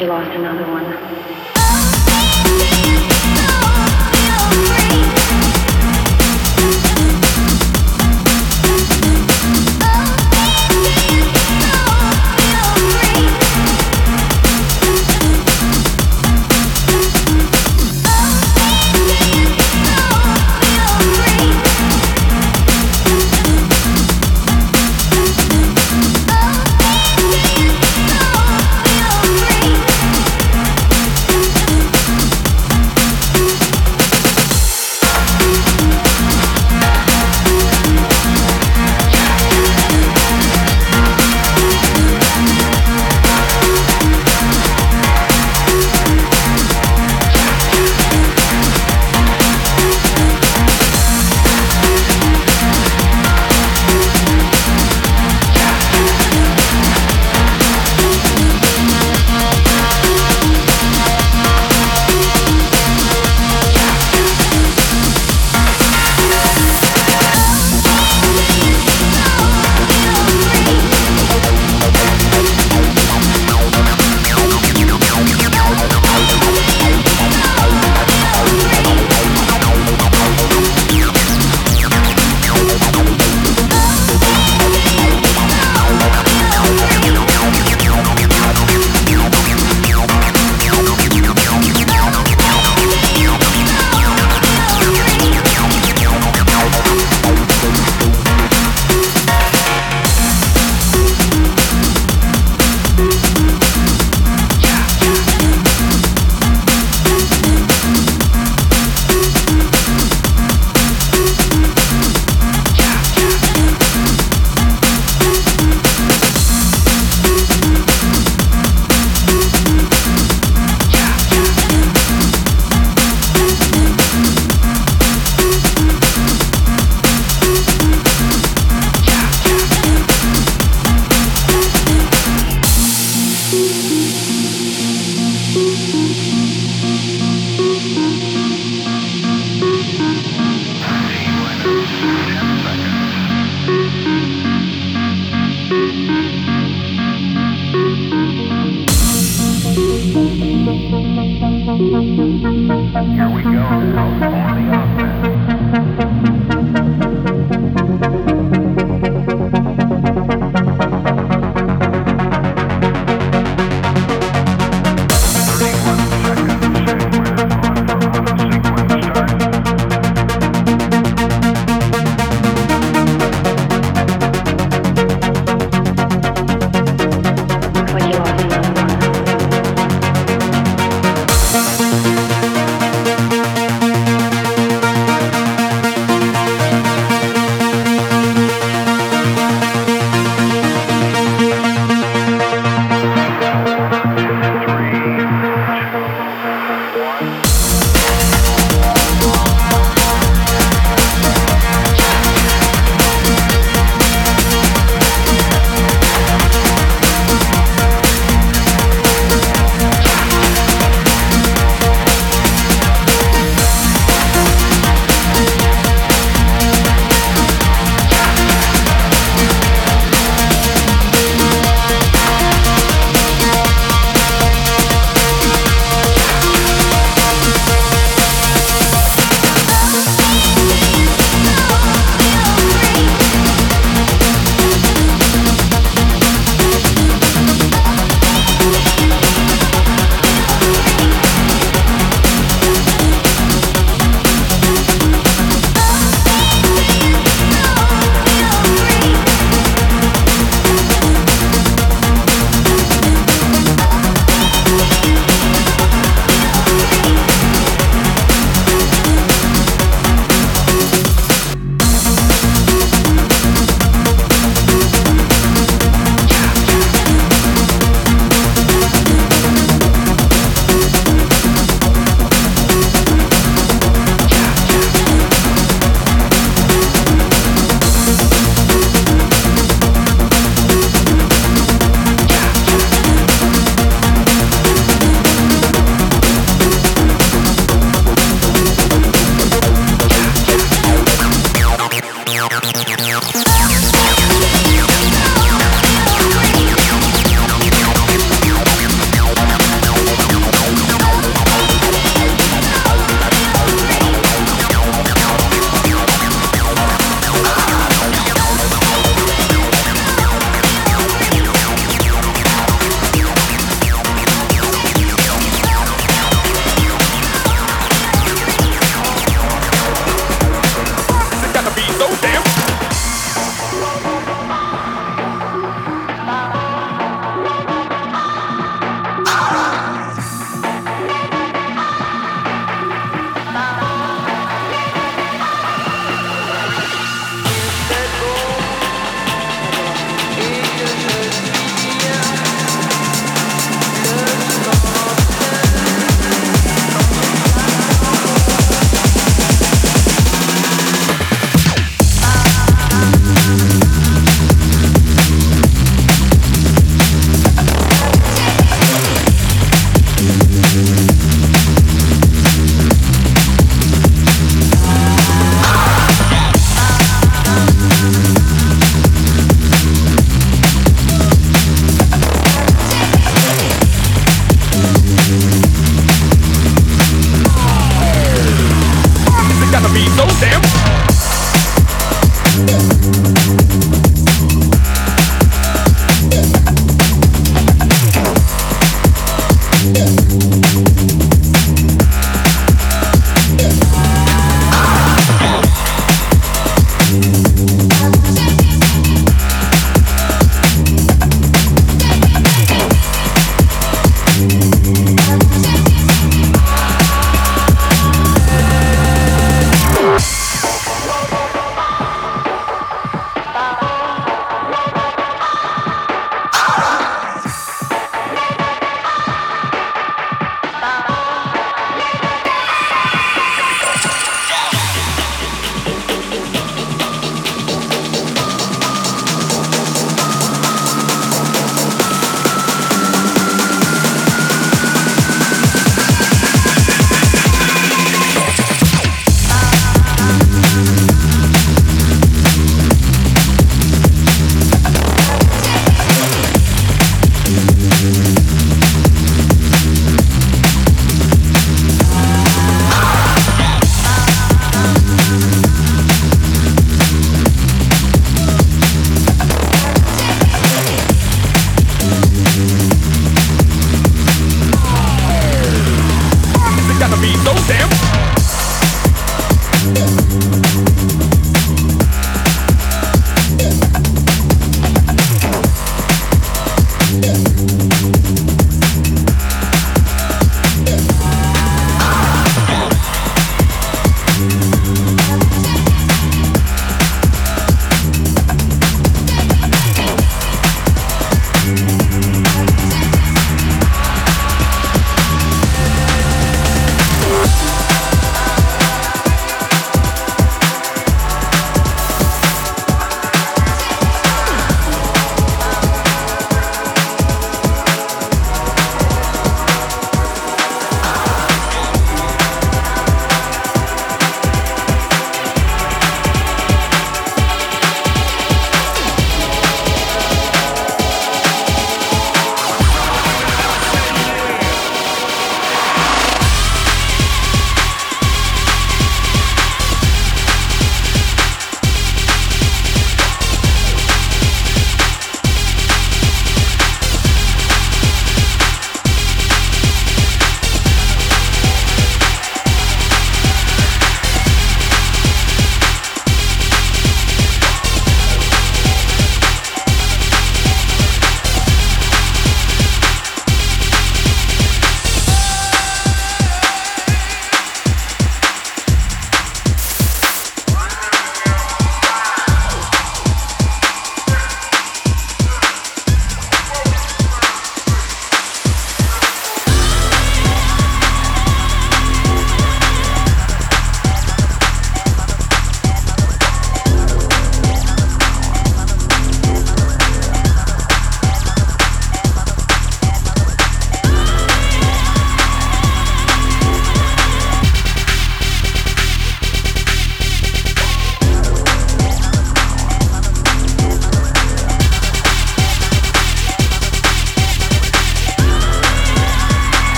you lost another.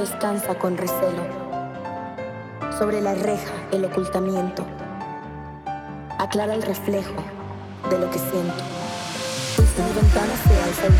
descansa con recelo. Sobre la reja el ocultamiento aclara el reflejo de lo que siento. Mi ventana se alza el.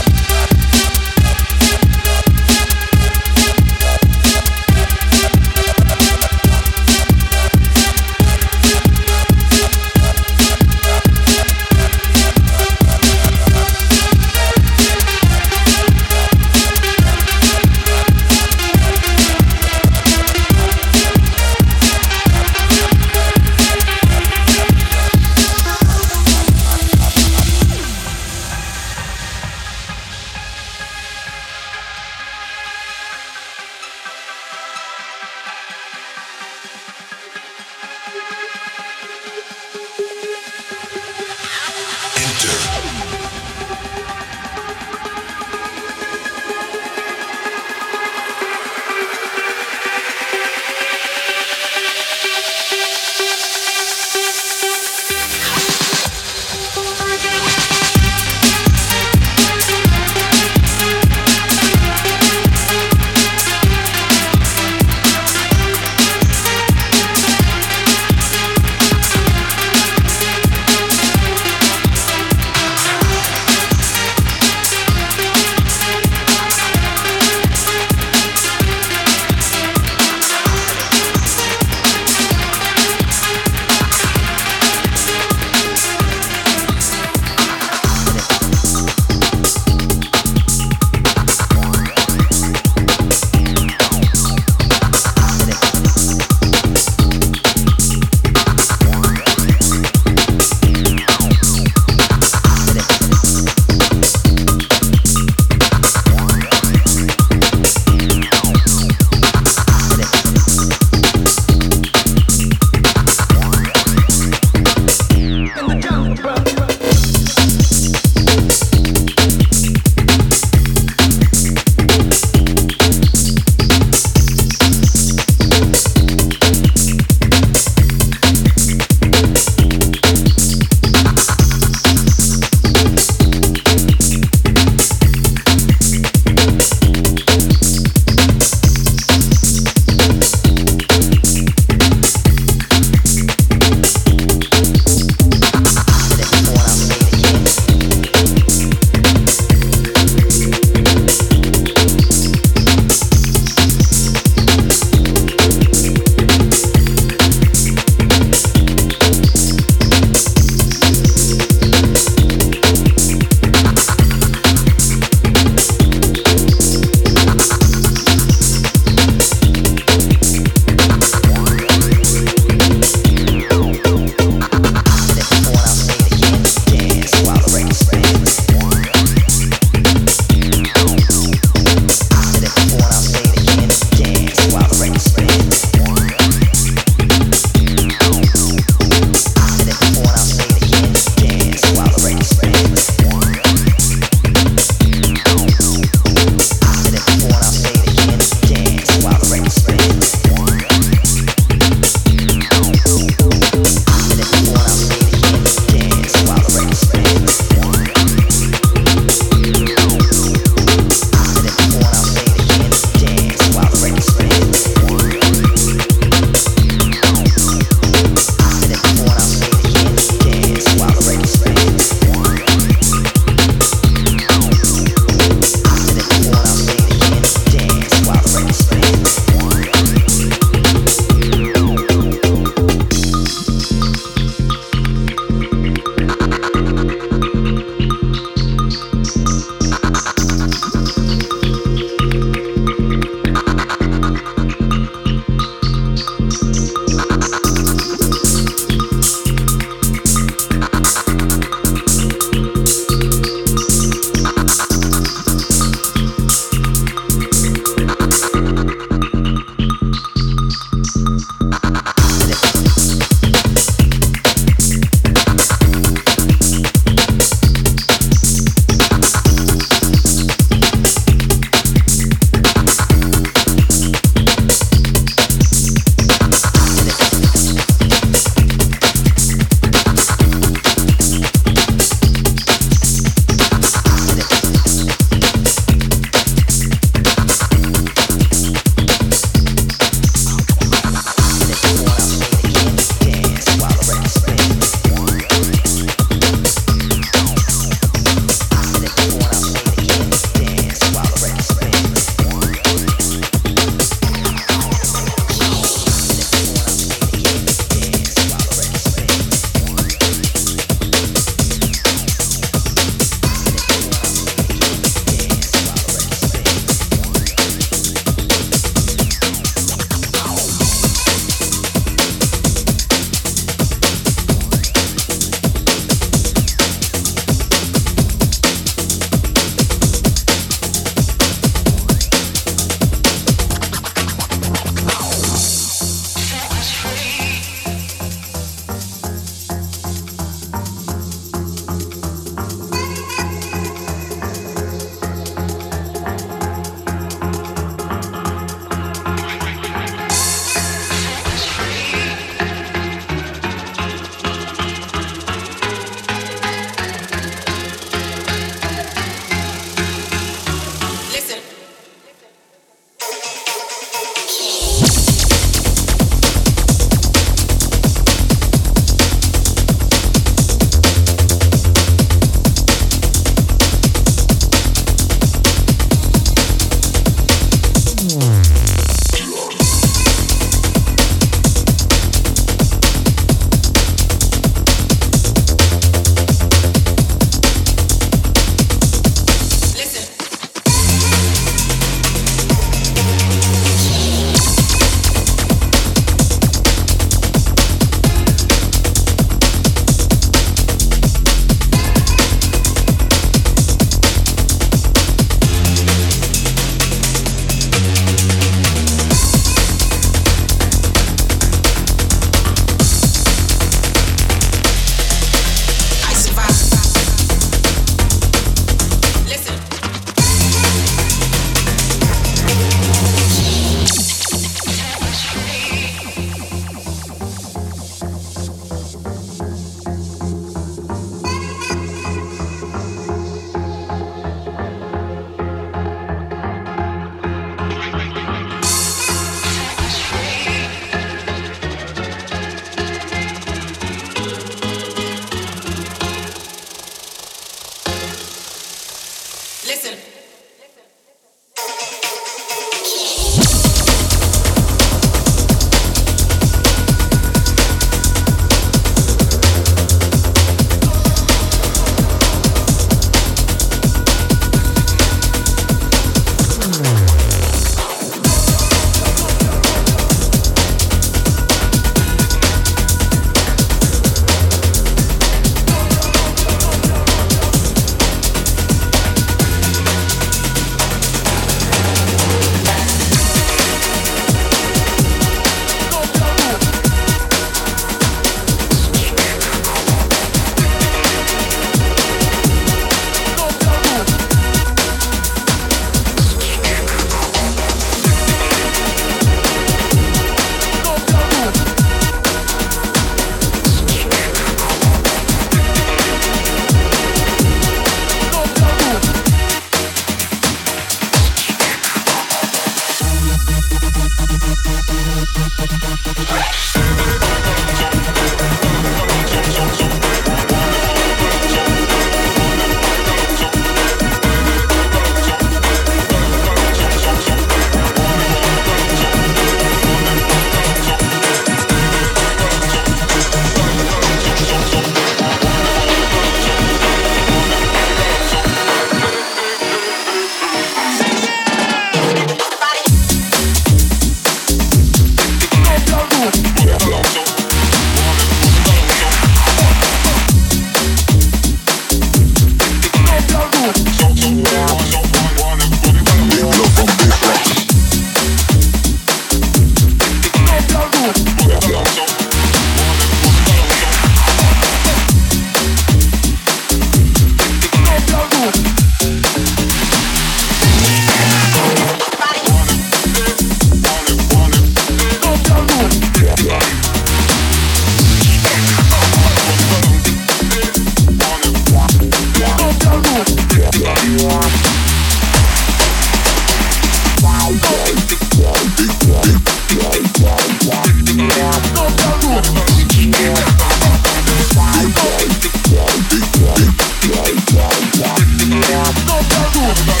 Yeah.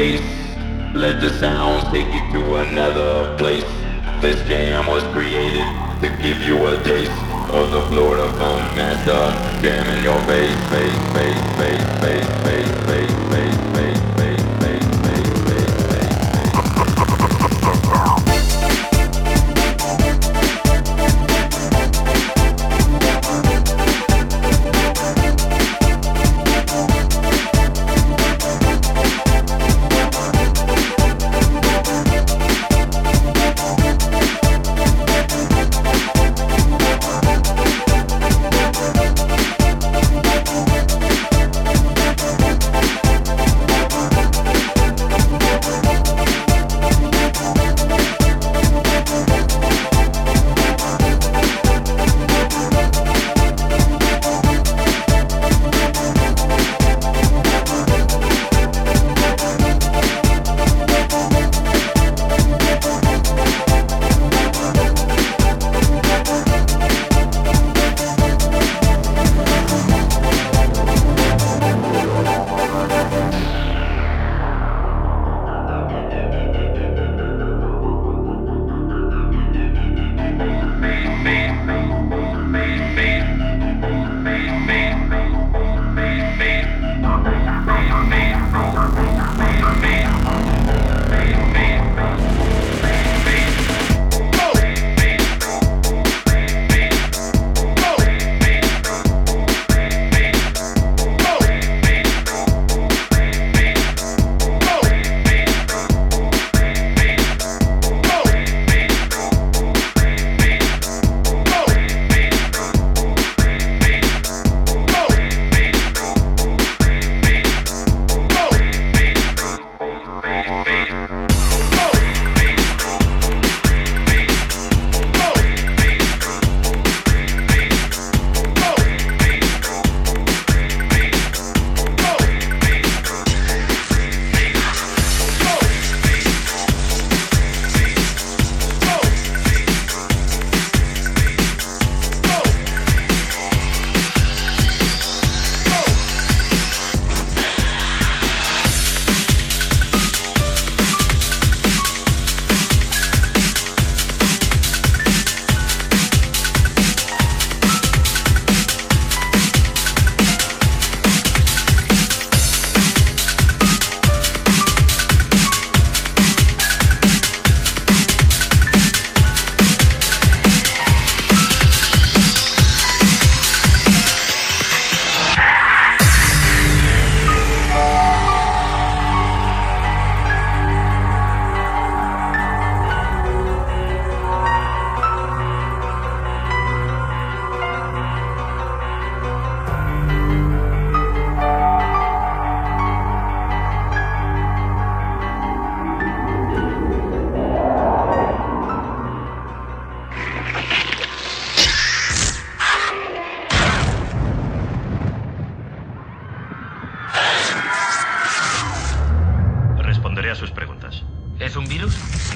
space. Let the sounds take you to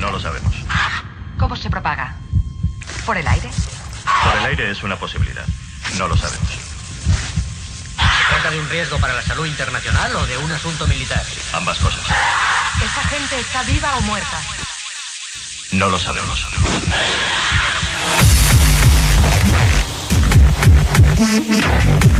No lo sabemos. ¿Cómo se propaga? ¿Por el aire? Por el aire es una posibilidad. No lo sabemos. ¿Se trata de un riesgo para la salud internacional o de un asunto militar? Ambas cosas. ¿Esa gente está viva o muerta? No lo sabemos. Breakbeat session by